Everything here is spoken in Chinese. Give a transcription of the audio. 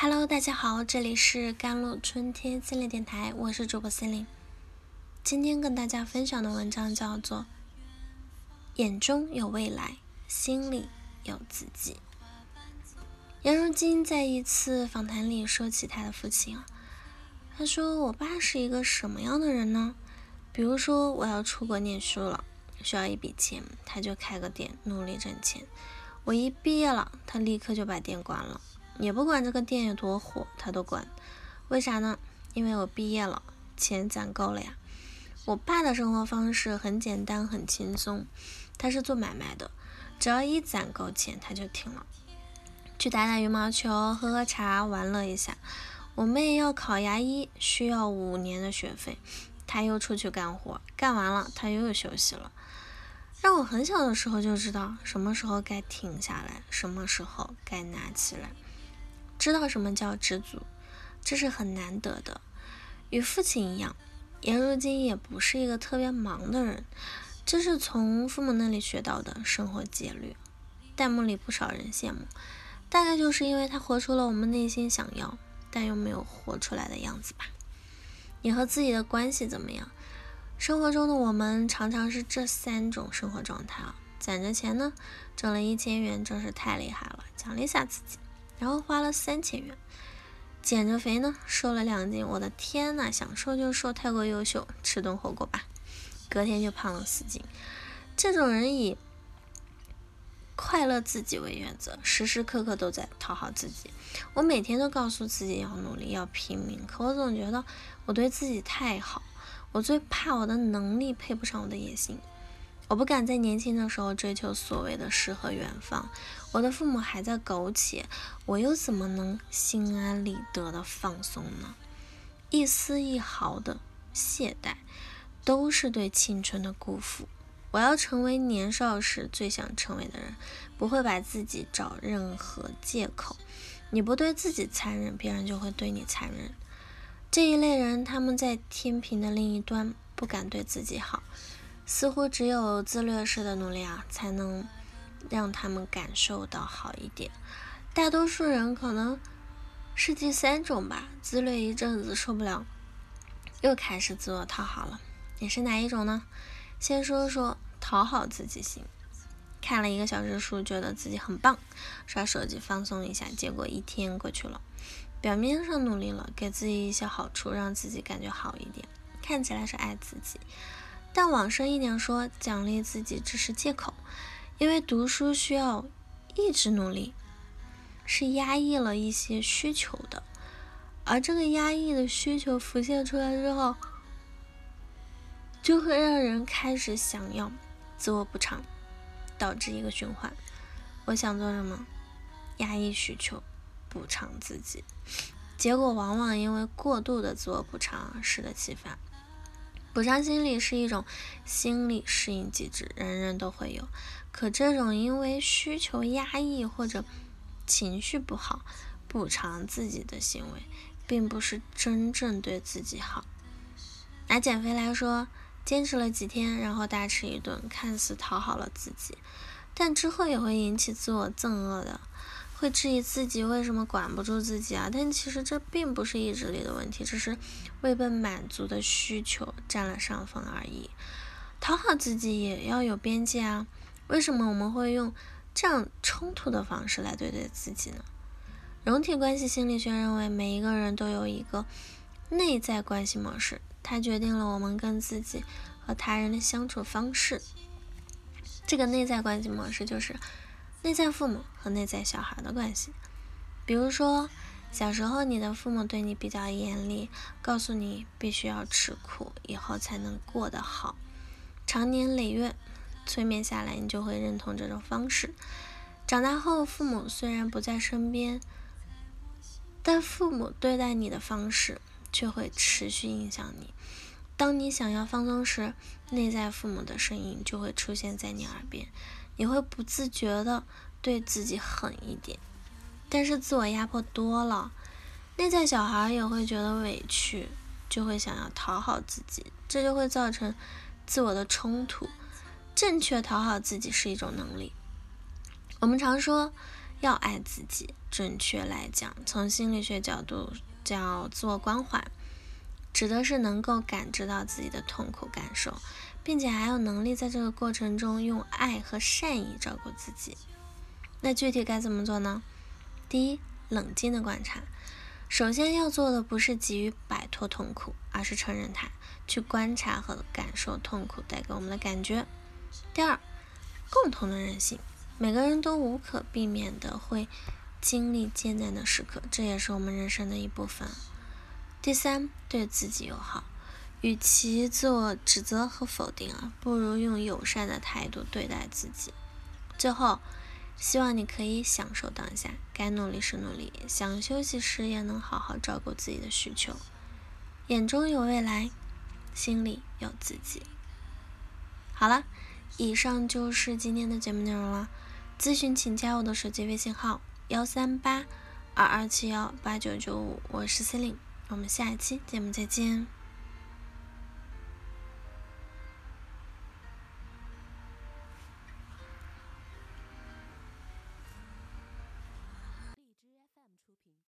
Hello，大家好，这里是甘露春天心灵电台，我是主播心灵。今天跟大家分享的文章叫做《眼中有未来，心里有自己》。杨如晶在一次访谈里说起他的父亲啊，他说：“我爸是一个什么样的人呢？比如说我要出国念书了，需要一笔钱，他就开个店，努力挣钱。我一毕业了，他立刻就把店关了。”也不管这个店有多火，他都管。为啥呢？因为我毕业了，钱攒够了呀。我爸的生活方式很简单，很轻松。他是做买卖的，只要一攒够钱，他就停了，去打打羽毛球，喝喝茶，玩乐一下。我妹要考牙医，需要五年的学费，他又出去干活，干完了他又休息了。让我很小的时候就知道什么时候该停下来，什么时候该拿起来。知道什么叫知足，这是很难得的。与父亲一样，颜如晶也不是一个特别忙的人，这是从父母那里学到的生活节律。弹幕里不少人羡慕，大概就是因为他活出了我们内心想要但又没有活出来的样子吧。你和自己的关系怎么样？生活中的我们常常是这三种生活状态啊。攒着钱呢，挣了一千元真是太厉害了，奖励下自己。然后花了三千元，减着肥呢，瘦了两斤。我的天呐，想瘦就瘦，太过优秀，吃顿火锅吧。隔天就胖了四斤。这种人以快乐自己为原则，时时刻刻都在讨好自己。我每天都告诉自己要努力，要拼命，可我总觉得我对自己太好。我最怕我的能力配不上我的野心。我不敢在年轻的时候追求所谓的诗和远方，我的父母还在苟且，我又怎么能心安理得的放松呢？一丝一毫的懈怠，都是对青春的辜负。我要成为年少时最想成为的人，不会把自己找任何借口。你不对自己残忍，别人就会对你残忍。这一类人，他们在天平的另一端，不敢对自己好。似乎只有自虐式的努力啊，才能让他们感受到好一点。大多数人可能是第三种吧，自虐一阵子受不了，又开始自我讨好了。你是哪一种呢？先说说讨好自己型。看了一个小时书，觉得自己很棒，刷手机放松一下，结果一天过去了。表面上努力了，给自己一些好处，让自己感觉好一点，看起来是爱自己。但往深一点说，奖励自己只是借口，因为读书需要一直努力，是压抑了一些需求的，而这个压抑的需求浮现出来之后，就会让人开始想要自我补偿，导致一个循环。我想做什么，压抑需求，补偿自己，结果往往因为过度的自我补偿而适得其反。补偿心理是一种心理适应机制，人人都会有。可这种因为需求压抑或者情绪不好补偿自己的行为，并不是真正对自己好。拿减肥来说，坚持了几天，然后大吃一顿，看似讨好了自己，但之后也会引起自我憎恶的。会质疑自己为什么管不住自己啊？但其实这并不是意志力的问题，只是未被满足的需求占了上风而已。讨好自己也要有边界啊！为什么我们会用这样冲突的方式来对待自己呢？容体关系心理学认为，每一个人都有一个内在关系模式，它决定了我们跟自己和他人的相处方式。这个内在关系模式就是。内在父母和内在小孩的关系，比如说，小时候你的父母对你比较严厉，告诉你必须要吃苦，以后才能过得好。长年累月催眠下来，你就会认同这种方式。长大后，父母虽然不在身边，但父母对待你的方式却会持续影响你。当你想要放松时，内在父母的声音就会出现在你耳边。你会不自觉的对自己狠一点，但是自我压迫多了，内在小孩也会觉得委屈，就会想要讨好自己，这就会造成自我的冲突。正确讨好自己是一种能力。我们常说要爱自己。准确来讲，从心理学角度叫自我关怀，指的是能够感知到自己的痛苦感受，并且还有能力在这个过程中用爱和善意照顾自己。那具体该怎么做呢？第一，冷静的观察。首先要做的不是急于摆脱痛苦，而是承认它，去观察和感受痛苦带给我们的感觉。第二，共同的韧性，每个人都无可避免的会经历艰难的时刻，这也是我们人生的一部分。第三，对自己友好，与其自我指责和否定啊，不如用友善的态度对待自己。最后。希望你可以享受当下，该努力时努力，想休息时也能好好照顾自己的需求。眼中有未来，心里有自己。好了，以上就是今天的节目内容了。咨询请加我的手机微信号：幺三八二二七幺八九九五，我是 C 琳，我们下一期节目再见。